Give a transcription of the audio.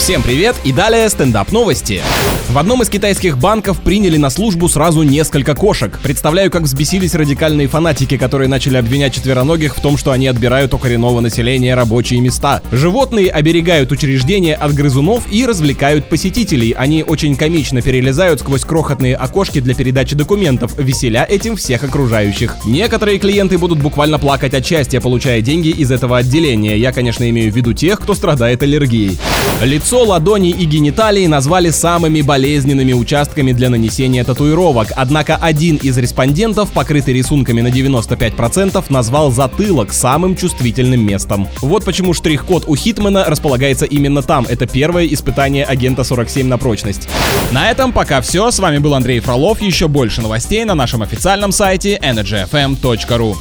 Всем привет и далее стендап новости. В одном из китайских банков приняли на службу сразу несколько кошек. Представляю, как взбесились радикальные фанатики, которые начали обвинять четвероногих в том, что они отбирают у коренного населения рабочие места. Животные оберегают учреждения от грызунов и развлекают посетителей. Они очень комично перелезают сквозь крохотные окошки для передачи документов, веселя этим всех окружающих. Некоторые клиенты будут буквально плакать от счастья, получая деньги из этого отделения. Я, конечно, имею в виду тех, кто страдает аллергией. Лицо, ладони и гениталии назвали самыми болезненными участками для нанесения татуировок, однако один из респондентов, покрытый рисунками на 95%, назвал затылок самым чувствительным местом. Вот почему штрих-код у Хитмана располагается именно там. Это первое испытание агента 47 на прочность. На этом пока все. С вами был Андрей Фролов. Еще больше новостей на нашем официальном сайте energyfm.ru.